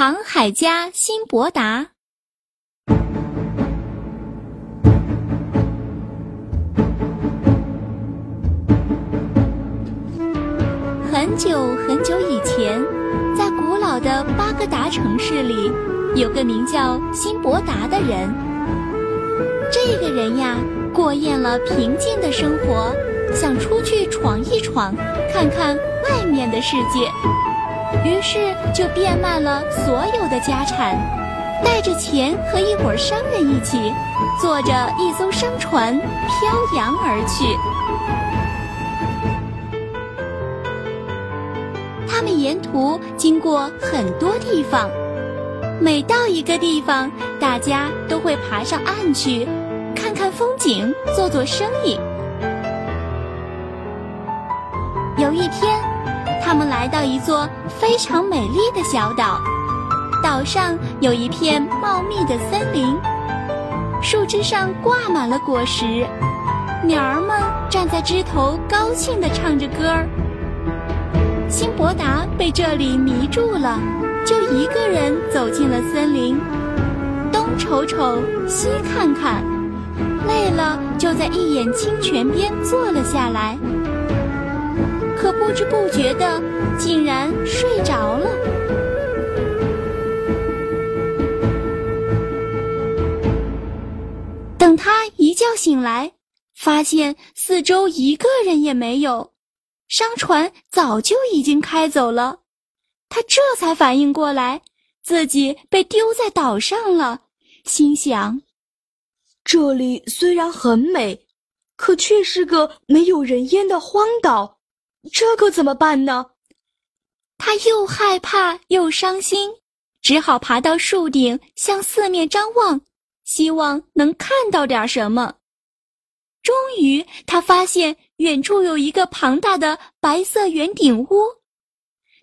航海家辛伯达。很久很久以前，在古老的巴格达城市里，有个名叫辛伯达的人。这个人呀，过厌了平静的生活，想出去闯一闯，看看外面的世界。于是就变卖了所有的家产，带着钱和一伙商人一起，坐着一艘商船飘洋而去。他们沿途经过很多地方，每到一个地方，大家都会爬上岸去，看看风景，做做生意。有一天。他们来到一座非常美丽的小岛，岛上有一片茂密的森林，树枝上挂满了果实，鸟儿们站在枝头高兴地唱着歌儿。辛伯达被这里迷住了，就一个人走进了森林，东瞅瞅，西看看，累了就在一眼清泉边坐了下来。可不知不觉的，竟然睡着了。等他一觉醒来，发现四周一个人也没有，商船早就已经开走了。他这才反应过来，自己被丢在岛上了，心想：这里虽然很美，可却是个没有人烟的荒岛。这可怎么办呢？他又害怕又伤心，只好爬到树顶，向四面张望，希望能看到点什么。终于，他发现远处有一个庞大的白色圆顶屋。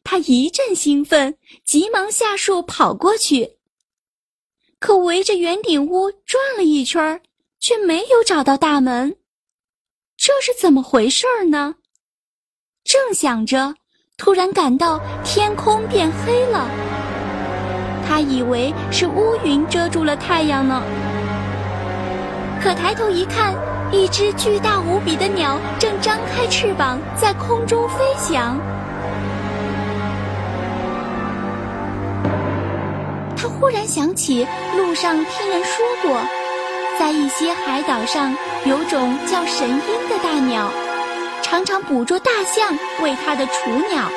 他一阵兴奋，急忙下树跑过去。可围着圆顶屋转了一圈，却没有找到大门。这是怎么回事呢？正想着，突然感到天空变黑了。他以为是乌云遮住了太阳呢。可抬头一看，一只巨大无比的鸟正张开翅膀在空中飞翔。他忽然想起路上听人说过，在一些海岛上有种叫神鹰的大鸟。常常捕捉大象喂它的雏鸟，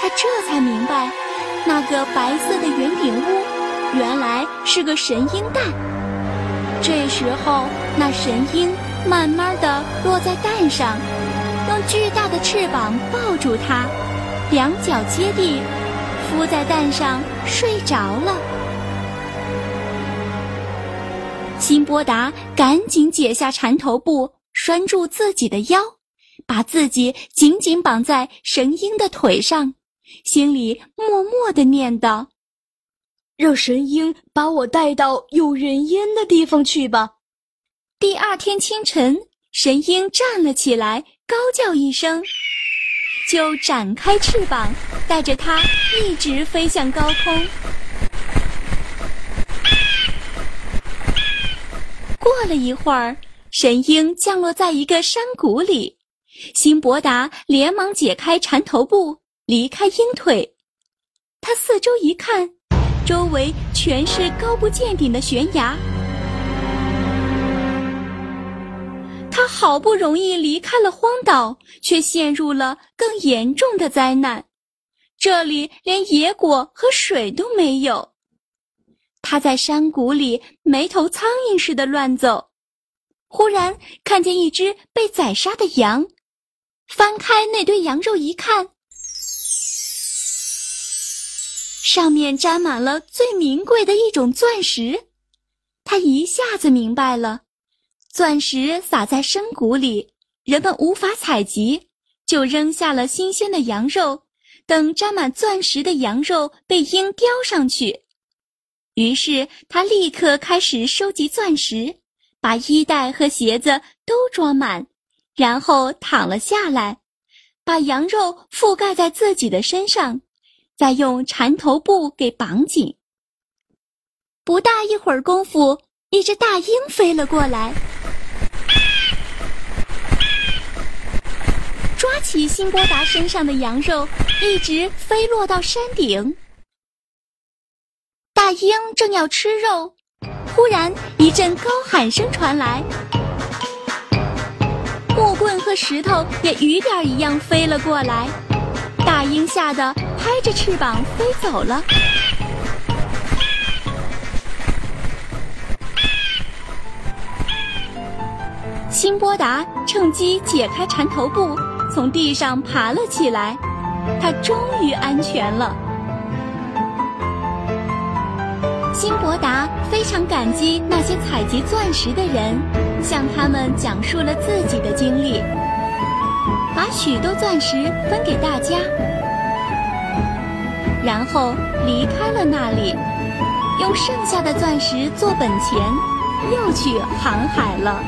他这才明白，那个白色的圆顶屋原来是个神鹰蛋。这时候，那神鹰慢慢地落在蛋上，用巨大的翅膀抱住它，两脚接地，伏在蛋上睡着了。辛波达赶紧解下缠头布，拴住自己的腰。把自己紧紧绑在神鹰的腿上，心里默默的念叨：“让神鹰把我带到有人烟的地方去吧。”第二天清晨，神鹰站了起来，高叫一声，就展开翅膀，带着它一直飞向高空。过了一会儿，神鹰降落在一个山谷里。辛伯达连忙解开缠头布，离开鹰腿。他四周一看，周围全是高不见顶的悬崖。他好不容易离开了荒岛，却陷入了更严重的灾难。这里连野果和水都没有。他在山谷里没头苍蝇似的乱走，忽然看见一只被宰杀的羊。翻开那堆羊肉一看，上面沾满了最名贵的一种钻石。他一下子明白了：钻石撒在深谷里，人们无法采集，就扔下了新鲜的羊肉，等沾满钻石的羊肉被鹰叼上去。于是他立刻开始收集钻石，把衣袋和鞋子都装满。然后躺了下来，把羊肉覆盖在自己的身上，再用缠头布给绑紧。不大一会儿功夫，一只大鹰飞了过来，抓起辛波达身上的羊肉，一直飞落到山顶。大鹰正要吃肉，忽然一阵高喊声传来，棍和石头也雨点一样飞了过来。大鹰吓得拍着翅膀飞走了。辛波达趁机解开缠头布，从地上爬了起来。他终于安全了。金伯达非常感激那些采集钻石的人，向他们讲述了自己的经历。把许多钻石分给大家，然后离开了那里，用剩下的钻石做本钱，又去航海了。